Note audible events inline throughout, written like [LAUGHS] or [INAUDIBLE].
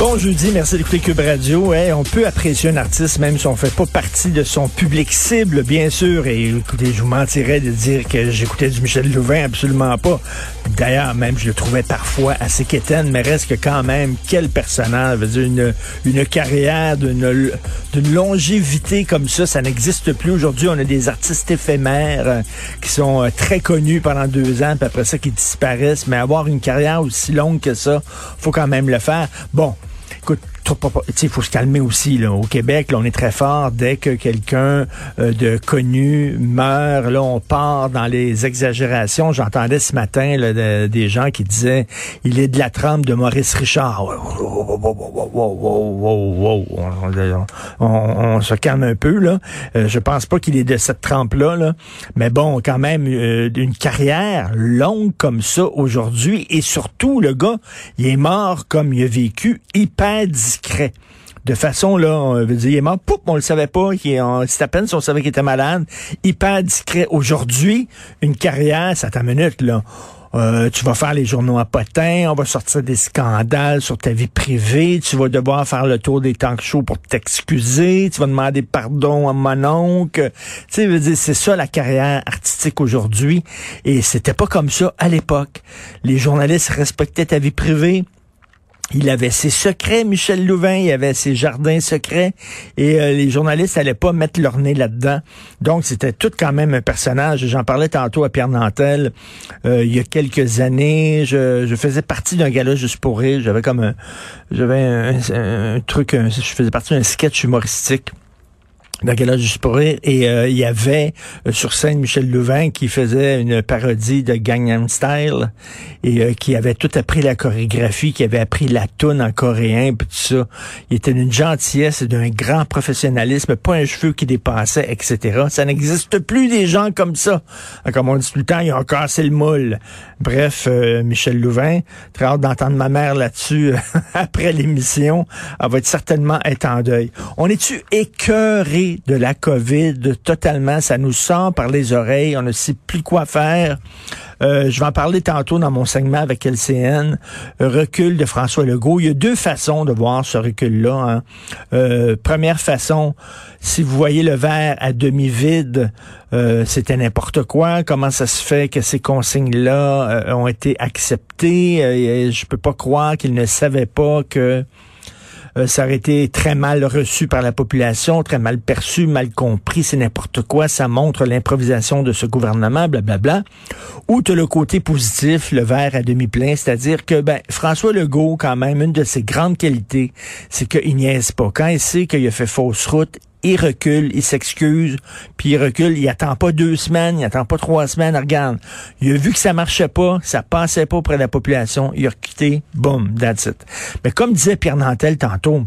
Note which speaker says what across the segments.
Speaker 1: Bon jeudi, merci d'écouter Cube Radio. On peut apprécier un artiste même si on fait pas partie de son public cible, bien sûr. Et écoutez, je vous mentirais de dire que j'écoutais du Michel Louvain, absolument pas. D'ailleurs, même je le trouvais parfois assez quétaine, mais reste que quand même, quel personnage. Une, une carrière d'une d'une longévité comme ça, ça n'existe plus. Aujourd'hui, on a des artistes éphémères euh, qui sont euh, très connus pendant deux ans, puis après ça, qui disparaissent. Mais avoir une carrière aussi longue que ça, faut quand même le faire. Bon, Good. Il faut se calmer aussi. Là. Au Québec, là, on est très fort. Dès que quelqu'un euh, de connu meurt, là, on part dans les exagérations. J'entendais ce matin là, de- des gens qui disaient il est de la trempe de Maurice Richard. On se calme un peu. là. Euh, je pense pas qu'il est de cette trempe-là. Là. Mais bon, quand même, euh, une carrière longue comme ça aujourd'hui. Et surtout, le gars, il est mort comme il a vécu, hyper discret. De façon, là, on veut dire, il est mort, poup, on le savait pas, c'est à peine si on savait qu'il était malade, hyper discret. Aujourd'hui, une carrière, ça ta minute, là. Euh, tu vas faire les journaux à potins, on va sortir des scandales sur ta vie privée, tu vas devoir faire le tour des talk shows pour t'excuser, tu vas demander pardon à mon oncle. Tu sais, c'est ça la carrière artistique aujourd'hui. Et c'était pas comme ça à l'époque. Les journalistes respectaient ta vie privée. Il avait ses secrets, Michel Louvain, il avait ses jardins secrets, et euh, les journalistes n'allaient pas mettre leur nez là-dedans. Donc, c'était tout quand même un personnage. J'en parlais tantôt à Pierre Nantel, euh, il y a quelques années. Je, faisais partie d'un gala juste pour. J'avais comme un, j'avais un, truc, je faisais partie d'un sketch humoristique d'un gala juste pour rire. Et euh, il y avait euh, sur scène Michel Louvain qui faisait une parodie de Gangnam Style et euh, qui avait tout appris la chorégraphie, qui avait appris la toune en coréen, puis tout ça. Il était d'une gentillesse et d'un grand professionnalisme, pas un cheveu qui dépassait, etc. Ça n'existe plus des gens comme ça. Comme on dit tout le temps, ils ont cassé le moule. Bref, Michel Louvain, très hâte d'entendre ma mère là-dessus [LAUGHS] après l'émission. Elle va être certainement être en deuil. On est-tu écœuré? De la COVID totalement? Ça nous sort par les oreilles. On ne sait plus quoi faire. Euh, je vais en parler tantôt dans mon segment avec LCN. Recul de François Legault. Il y a deux façons de voir ce recul-là. hein. Euh, première façon, si vous voyez le verre à demi vide, euh, c'était n'importe quoi. Comment ça se fait que ces consignes-là euh, ont été acceptées? Euh, je peux pas croire qu'ils ne savaient pas que euh, ça aurait été très mal reçu par la population, très mal perçu, mal compris, c'est n'importe quoi, ça montre l'improvisation de ce gouvernement, blablabla. Ou tu le côté positif, le verre à demi plein, c'est-à-dire que ben, François Legault, quand même, une de ses grandes qualités, c'est qu'il niaise pas. Quand il sait qu'il a fait fausse route, il recule, il s'excuse, puis il recule, il attend pas deux semaines, il attend pas trois semaines, regarde. Il a vu que ça marchait pas, ça passait pas auprès de la population, il a quitté, boum, that's it. Mais comme disait Pierre Nantel tantôt,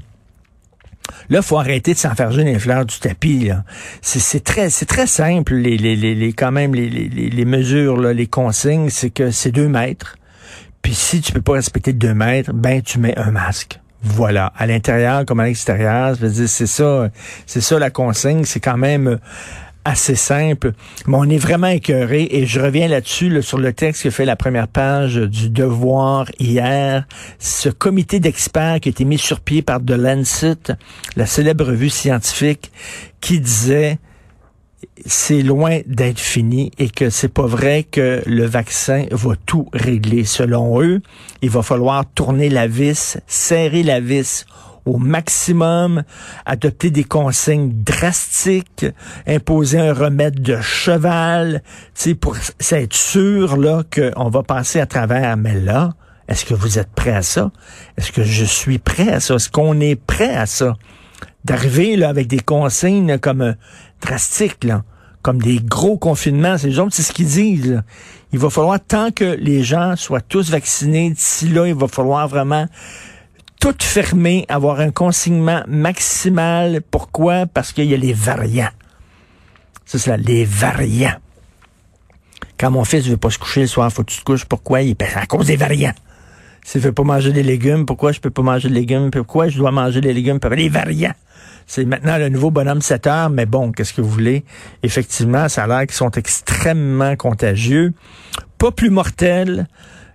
Speaker 1: Là, faut arrêter de s'enfarger les fleurs du tapis. C'est très, c'est très simple. Les, les, les, quand même, les, les, les- mesures, les consignes, c'est que c'est deux mètres. Puis si tu peux pas respecter deux mètres, ben tu mets un masque. Voilà, à l'intérieur comme à l'extérieur, je veux dire, c'est ça, c'est ça la consigne. C'est quand même assez simple. Mais on est vraiment écœuré et je reviens là-dessus là, sur le texte que fait la première page du Devoir hier. Ce comité d'experts qui a été mis sur pied par The Lancet, la célèbre revue scientifique, qui disait c'est loin d'être fini et que c'est pas vrai que le vaccin va tout régler. Selon eux, il va falloir tourner la vis, serrer la vis au maximum, adopter des consignes drastiques, imposer un remède de cheval, pour être sûr là qu'on va passer à travers. Mais là, est-ce que vous êtes prêt à ça? Est-ce que je suis prêt à ça? Est-ce qu'on est prêt à ça? D'arriver là avec des consignes comme euh, drastiques, là, comme des gros confinements. C'est autres, c'est ce qu'ils disent. Il va falloir, tant que les gens soient tous vaccinés, d'ici là, il va falloir vraiment tout fermer, avoir un consignement maximal. Pourquoi? Parce qu'il y a les variants. C'est ça, les variants. Quand mon fils veut pas se coucher le soir, faut que tu te couches. Pourquoi? Il à cause des variants. S'il veut pas manger des légumes, pourquoi je peux pas manger de légumes? Pourquoi je dois manger des légumes? Les variants. C'est maintenant le nouveau bonhomme 7 heures, mais bon, qu'est-ce que vous voulez? Effectivement, ça a l'air qu'ils sont extrêmement contagieux. Pas plus mortels.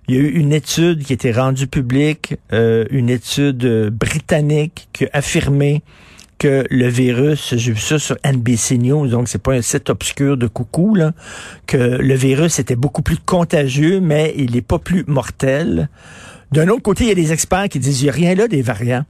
Speaker 1: Il y a eu une étude qui a été rendue publique, euh, une étude britannique qui a affirmé que le virus, j'ai vu ça sur NBC News, donc c'est pas un site obscur de coucou, là, que le virus était beaucoup plus contagieux, mais il n'est pas plus mortel. D'un autre côté, il y a des experts qui disent, il n'y a rien là des variants.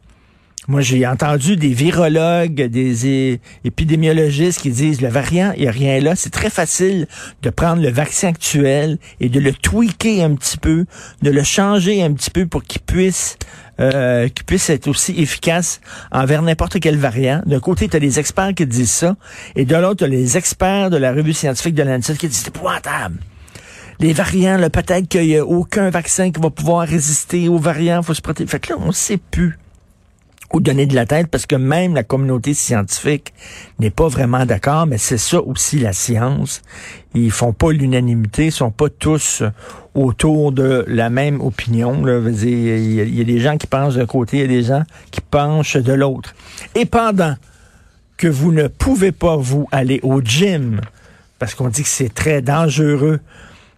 Speaker 1: Moi, j'ai entendu des virologues, des épidémiologistes qui disent le variant, il n'y a rien là. C'est très facile de prendre le vaccin actuel et de le tweaker un petit peu, de le changer un petit peu pour qu'il puisse euh, puisse être aussi efficace envers n'importe quel variant. D'un côté, tu as des experts qui disent ça, et de l'autre, tu as les experts de la revue scientifique de l'ANSES qui disent c'est épouvantable les variants, peut-être qu'il n'y a aucun vaccin qui va pouvoir résister aux variants, faut se protéger. Fait que là, on ne sait plus ou donner de la tête parce que même la communauté scientifique n'est pas vraiment d'accord, mais c'est ça aussi la science. Ils font pas l'unanimité, ils sont pas tous autour de la même opinion. Il, y a, des gens qui pensent d'un côté, il y a des gens qui penchent de l'autre. Et pendant que vous ne pouvez pas vous aller au gym, parce qu'on dit que c'est très dangereux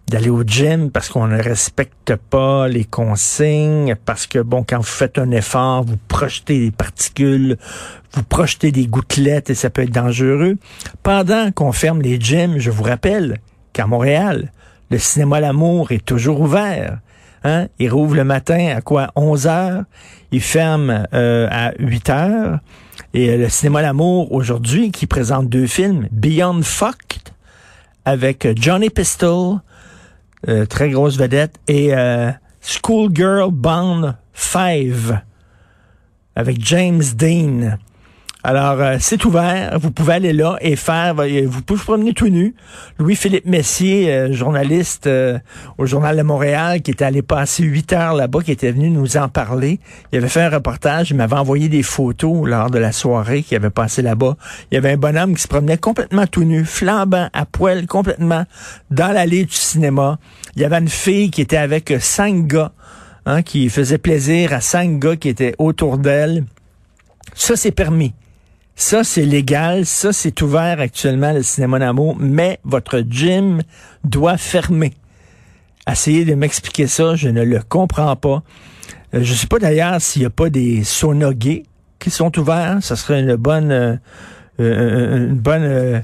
Speaker 1: d'aller au gym parce qu'on ne respecte pas les consignes, parce que, bon, quand vous faites un effort, vous projetez des particules, vous projetez des gouttelettes et ça peut être dangereux. Pendant qu'on ferme les gyms, je vous rappelle qu'à Montréal, le cinéma L'amour est toujours ouvert. Hein? Il rouvre le matin à quoi? 11 heures. Il ferme euh, à 8 heures. Et euh, le cinéma L'amour aujourd'hui, qui présente deux films, Beyond Fucked, avec Johnny Pistol, euh, très grosse vedette, et euh, Schoolgirl Bond 5 avec James Dean. Alors, euh, c'est ouvert. Vous pouvez aller là et faire, euh, vous pouvez vous promener tout nu. Louis-Philippe Messier, euh, journaliste au Journal de Montréal, qui était allé passer huit heures là-bas, qui était venu nous en parler. Il avait fait un reportage, il m'avait envoyé des photos lors de la soirée qu'il avait passé là-bas. Il y avait un bonhomme qui se promenait complètement tout nu, flambant, à poil, complètement, dans l'allée du cinéma. Il y avait une fille qui était avec cinq gars, hein, qui faisait plaisir à cinq gars qui étaient autour d'elle. Ça, c'est permis. Ça, c'est légal. Ça, c'est ouvert actuellement, le cinéma d'amour. Mais votre gym doit fermer. Essayez de m'expliquer ça. Je ne le comprends pas. Euh, je ne sais pas d'ailleurs s'il n'y a pas des saunas gays qui sont ouverts. Ça serait une bonne, euh, euh, une bonne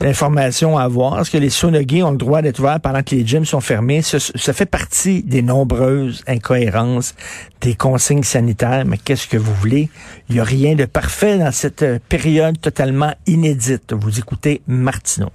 Speaker 1: l'information à avoir. Est-ce que les sonogués ont le droit d'être ouverts pendant que les gyms sont fermés? Ça, ça, fait partie des nombreuses incohérences des consignes sanitaires. Mais qu'est-ce que vous voulez? Il n'y a rien de parfait dans cette période totalement inédite. Vous écoutez Martineau.